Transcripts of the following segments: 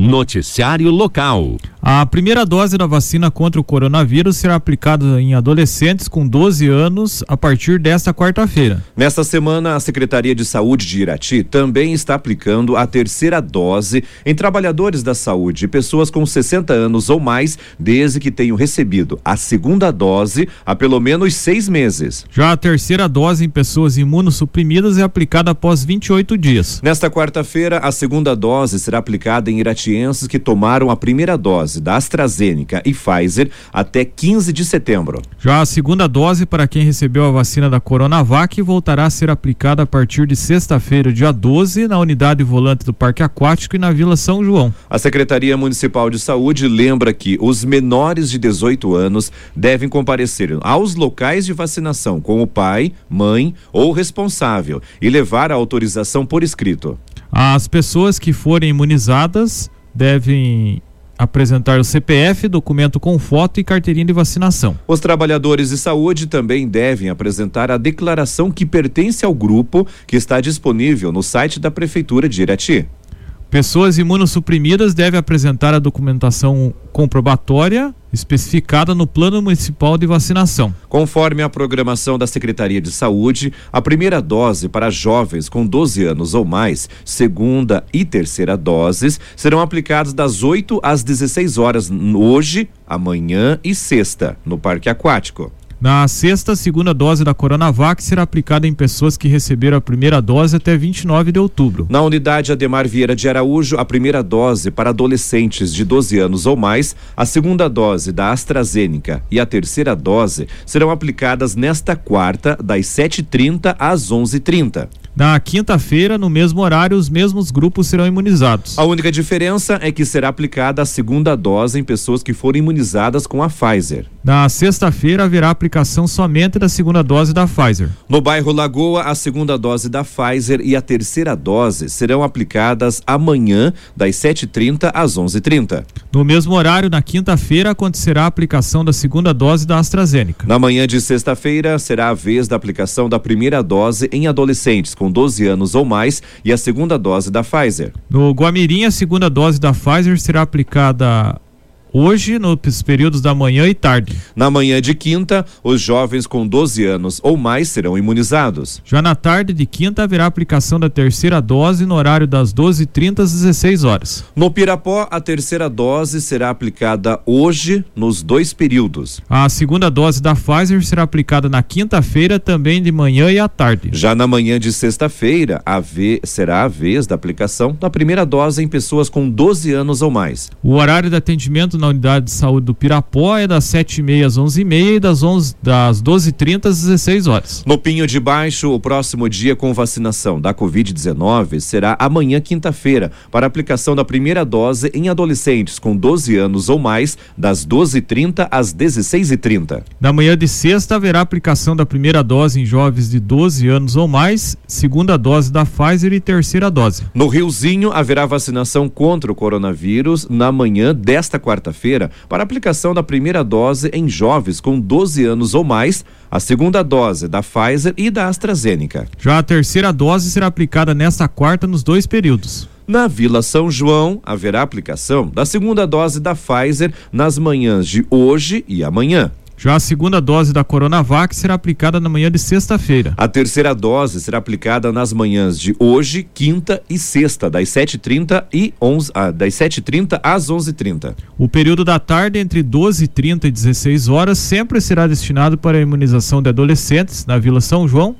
Noticiário Local. A primeira dose da vacina contra o coronavírus será aplicada em adolescentes com 12 anos a partir desta quarta-feira. Nesta semana, a Secretaria de Saúde de Irati também está aplicando a terceira dose em trabalhadores da saúde e pessoas com 60 anos ou mais, desde que tenham recebido a segunda dose há pelo menos seis meses. Já a terceira dose em pessoas imunossuprimidas é aplicada após 28 dias. Nesta quarta-feira, a segunda dose será aplicada em que tomaram a primeira dose da AstraZeneca e Pfizer até 15 de setembro. Já a segunda dose para quem recebeu a vacina da Coronavac voltará a ser aplicada a partir de sexta-feira, dia 12, na unidade volante do Parque Aquático e na Vila São João. A Secretaria Municipal de Saúde lembra que os menores de 18 anos devem comparecer aos locais de vacinação com o pai, mãe ou responsável e levar a autorização por escrito. As pessoas que forem imunizadas devem apresentar o CPF, documento com foto e carteirinha de vacinação. Os trabalhadores de saúde também devem apresentar a declaração que pertence ao grupo que está disponível no site da Prefeitura de Irati. Pessoas imunossuprimidas devem apresentar a documentação comprobatória especificada no Plano Municipal de Vacinação. Conforme a programação da Secretaria de Saúde, a primeira dose para jovens com 12 anos ou mais, segunda e terceira doses, serão aplicadas das 8 às 16 horas hoje, amanhã e sexta, no Parque Aquático. Na sexta, segunda dose da Coronavac será aplicada em pessoas que receberam a primeira dose até 29 de outubro. Na unidade Ademar Vieira de Araújo, a primeira dose para adolescentes de 12 anos ou mais, a segunda dose da AstraZeneca e a terceira dose serão aplicadas nesta quarta, das 7h30 às 11h30. Na quinta-feira, no mesmo horário, os mesmos grupos serão imunizados. A única diferença é que será aplicada a segunda dose em pessoas que forem imunizadas com a Pfizer. Na sexta-feira, haverá aplicação somente da segunda dose da Pfizer. No bairro Lagoa, a segunda dose da Pfizer e a terceira dose serão aplicadas amanhã, das 7h30 às 11h30. No mesmo horário, na quinta-feira, acontecerá a aplicação da segunda dose da AstraZeneca. Na manhã de sexta-feira, será a vez da aplicação da primeira dose em adolescentes com 12 anos ou mais e a segunda dose da Pfizer. No Guamirim, a segunda dose da Pfizer será aplicada hoje nos períodos da manhã e tarde. Na manhã de quinta, os jovens com 12 anos ou mais serão imunizados. Já na tarde de quinta haverá aplicação da terceira dose no horário das 12h30 às 16 horas. No Pirapó, a terceira dose será aplicada hoje nos dois períodos. A segunda dose da Pfizer será aplicada na quinta-feira também de manhã e à tarde. Já na manhã de sexta-feira, será a vez da aplicação da primeira dose em pessoas com 12 anos ou mais. O horário de atendimento na unidade de saúde do Pirapó é das 7h30 às 11h30 e das, 11, das 12h30 às 16 horas. No Pinho de Baixo, o próximo dia com vacinação da Covid-19 será amanhã, quinta-feira, para aplicação da primeira dose em adolescentes com 12 anos ou mais, das 12h30 às 16h30. Na manhã de sexta, haverá aplicação da primeira dose em jovens de 12 anos ou mais, segunda dose da Pfizer e terceira dose. No Riozinho, haverá vacinação contra o coronavírus na manhã desta quarta quarta-feira para aplicação da primeira dose em jovens com 12 anos ou mais, a segunda dose da Pfizer e da AstraZeneca. Já a terceira dose será aplicada nesta quarta nos dois períodos. Na Vila São João, haverá aplicação da segunda dose da Pfizer nas manhãs de hoje e amanhã. Já a segunda dose da Coronavac será aplicada na manhã de sexta-feira. A terceira dose será aplicada nas manhãs de hoje, quinta e sexta, das 7h30 e 11, ah, das 7h30 às 11h30. O período da tarde entre 12h30 e 16 horas sempre será destinado para a imunização de adolescentes na Vila São João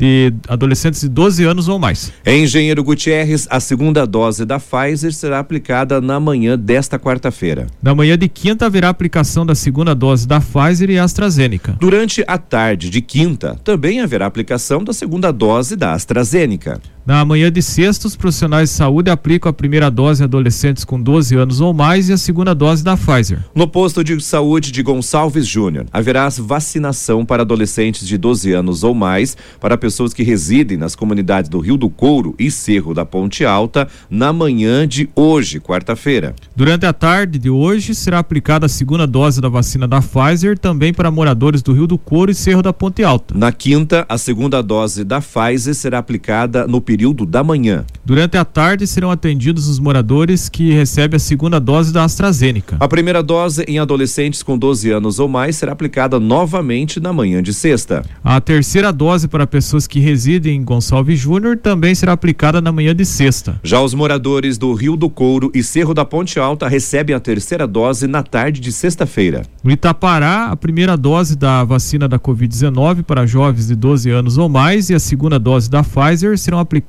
de adolescentes de 12 anos ou mais. Engenheiro Gutierrez, a segunda dose da Pfizer será aplicada na manhã desta quarta-feira. Na manhã de quinta haverá aplicação da segunda dose da Pfizer e AstraZeneca. Durante a tarde de quinta, também haverá aplicação da segunda dose da AstraZeneca. Na manhã de sexta, os profissionais de saúde aplicam a primeira dose em adolescentes com 12 anos ou mais e a segunda dose da Pfizer. No posto de saúde de Gonçalves Júnior, haverá vacinação para adolescentes de 12 anos ou mais, para pessoas que residem nas comunidades do Rio do Couro e Cerro da Ponte Alta, na manhã de hoje, quarta-feira. Durante a tarde de hoje será aplicada a segunda dose da vacina da Pfizer também para moradores do Rio do Couro e Cerro da Ponte Alta. Na quinta, a segunda dose da Pfizer será aplicada no período da manhã. Durante a tarde serão atendidos os moradores que recebem a segunda dose da AstraZeneca. A primeira dose em adolescentes com 12 anos ou mais será aplicada novamente na manhã de sexta. A terceira dose para pessoas que residem em Gonçalves Júnior também será aplicada na manhã de sexta. Já os moradores do Rio do Couro e Cerro da Ponte Alta recebem a terceira dose na tarde de sexta-feira. No Itapará, a primeira dose da vacina da Covid-19 para jovens de 12 anos ou mais e a segunda dose da Pfizer serão aplicadas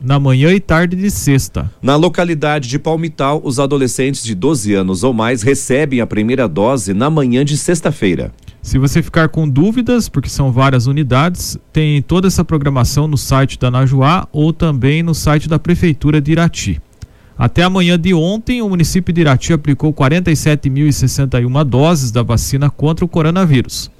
na manhã e tarde de sexta. Na localidade de Palmital, os adolescentes de 12 anos ou mais recebem a primeira dose na manhã de sexta-feira. Se você ficar com dúvidas, porque são várias unidades, tem toda essa programação no site da Najuá ou também no site da Prefeitura de Irati. Até amanhã de ontem, o município de Irati aplicou 47.061 doses da vacina contra o coronavírus.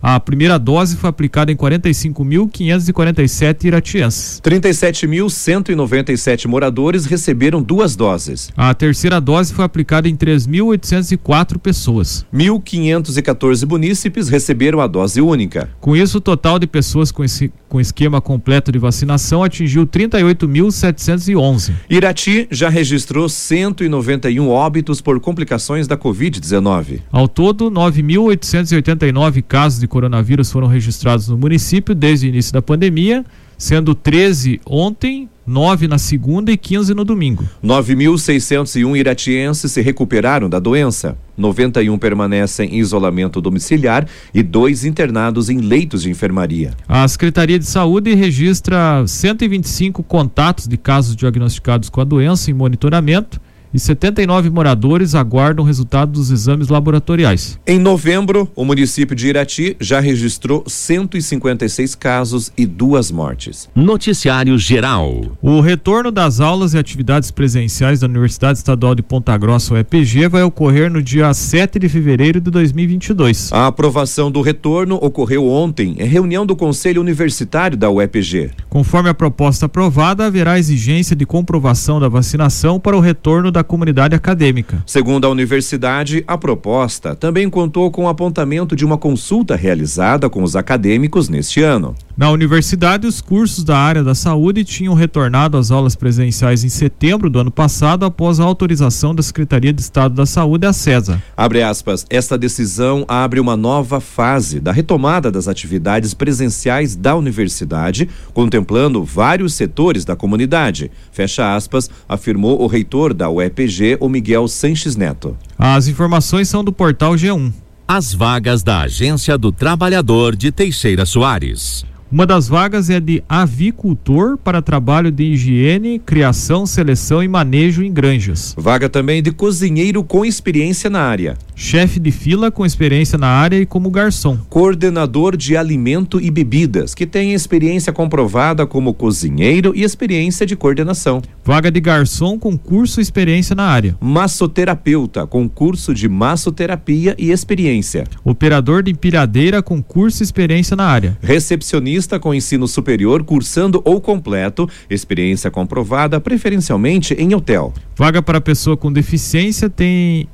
A primeira dose foi aplicada em 45.547 iratienses. 37.197 moradores receberam duas doses. A terceira dose foi aplicada em 3.804 pessoas. 1.514 munícipes receberam a dose única. Com isso, o total de pessoas com, esse, com esquema completo de vacinação atingiu 38.711. Irati já registrou 191 óbitos por complicações da Covid-19. Ao todo, 9.889 casos de coronavírus foram registrados no município desde o início da pandemia, sendo 13 ontem, 9 na segunda e 15 no domingo. 9.601 iratienses se recuperaram da doença. 91 permanecem em isolamento domiciliar e dois internados em leitos de enfermaria. A Secretaria de Saúde registra 125 contatos de casos diagnosticados com a doença em monitoramento e 79 moradores aguardam o resultado dos exames laboratoriais. Em novembro, o município de Irati já registrou 156 casos e duas mortes. Noticiário Geral. O retorno das aulas e atividades presenciais da Universidade Estadual de Ponta Grossa, UEPG, vai ocorrer no dia 7 de fevereiro de 2022. A aprovação do retorno ocorreu ontem em reunião do Conselho Universitário da UEPG. Conforme a proposta aprovada, haverá exigência de comprovação da vacinação para o retorno da comunidade acadêmica. Segundo a universidade, a proposta também contou com o apontamento de uma consulta realizada com os acadêmicos neste ano. Na universidade, os cursos da área da saúde tinham retornado às aulas presenciais em setembro do ano passado, após a autorização da Secretaria de Estado da Saúde, a CESA. Abre aspas, esta decisão abre uma nova fase da retomada das atividades presenciais da universidade, contemplando vários setores da comunidade. Fecha aspas, afirmou o reitor da UEPG, o Miguel Sanches Neto. As informações são do portal G1. As vagas da Agência do Trabalhador de Teixeira Soares. Uma das vagas é de avicultor para trabalho de higiene, criação, seleção e manejo em granjas. Vaga também de cozinheiro com experiência na área. Chefe de fila com experiência na área e como garçom. Coordenador de alimento e bebidas, que tem experiência comprovada como cozinheiro e experiência de coordenação. Vaga de garçom com curso e experiência na área. Massoterapeuta, com curso de massoterapia e experiência. Operador de empilhadeira com curso e experiência na área. Recepcionista com ensino superior, cursando ou completo, experiência comprovada, preferencialmente em hotel. Vaga para pessoa com deficiência tem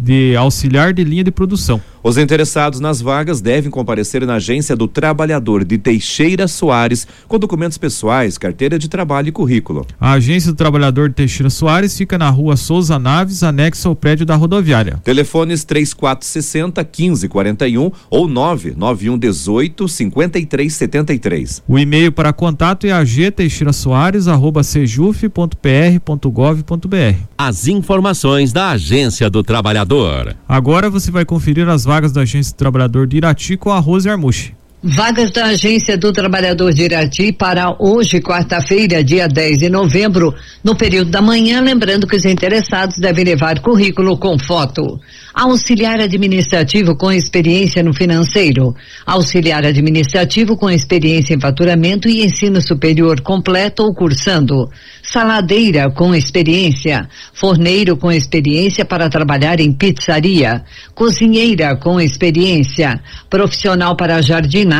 de auxiliar de linha de produção. Os interessados nas vagas devem comparecer na agência do trabalhador de Teixeira Soares com documentos pessoais, carteira de trabalho e currículo. A agência do trabalhador de Teixeira Soares fica na rua Souza Naves, anexo ao prédio da rodoviária. Telefones 3460 1541 ou 99118 5373. O e-mail para contato é agteixeirasoares@cejuf.pr.gov.br. As informações da Agência do Trabalhador. Agora você vai conferir as vagas da Agência do Trabalhador de Irati com a Rose Armuche. Vagas da Agência do Trabalhador de Irati para hoje, quarta-feira, dia 10 de novembro, no período da manhã, lembrando que os interessados devem levar currículo com foto. Auxiliar administrativo com experiência no financeiro. Auxiliar administrativo com experiência em faturamento e ensino superior completo ou cursando. Saladeira com experiência. Forneiro com experiência para trabalhar em pizzaria. Cozinheira com experiência. Profissional para jardinagem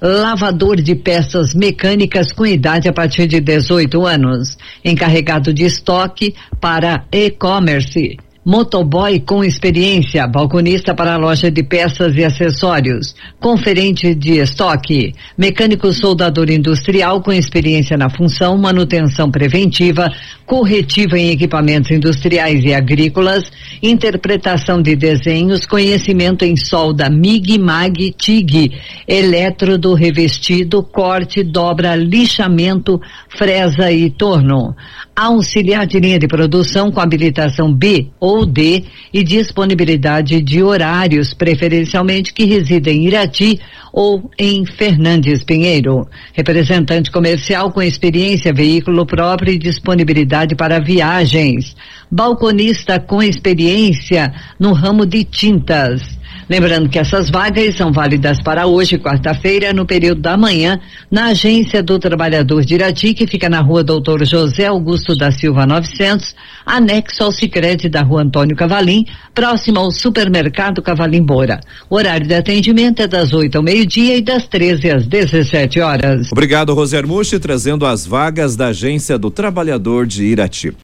Lavador de peças mecânicas com idade a partir de 18 anos, encarregado de estoque para e-commerce motoboy com experiência, balconista para loja de peças e acessórios, conferente de estoque, mecânico soldador industrial com experiência na função, manutenção preventiva, corretiva em equipamentos industriais e agrícolas, interpretação de desenhos, conhecimento em solda MIG, MAG, TIG, elétrodo revestido, corte, dobra, lixamento, fresa e torno. Auxiliar de linha de produção com habilitação B ou D e disponibilidade de horários, preferencialmente que residem em Irati ou em Fernandes Pinheiro. Representante comercial com experiência, veículo próprio e disponibilidade para viagens. Balconista com experiência no ramo de tintas Lembrando que essas vagas são válidas para hoje, quarta-feira, no período da manhã, na Agência do Trabalhador de Irati, que fica na rua Doutor José Augusto da Silva 900, anexo ao Sicredi da rua Antônio Cavalim, próximo ao supermercado Cavalim Bora. O horário de atendimento é das 8 ao meio-dia e das 13 às 17 horas. Obrigado, Roser Mushi, trazendo as vagas da Agência do Trabalhador de Irati.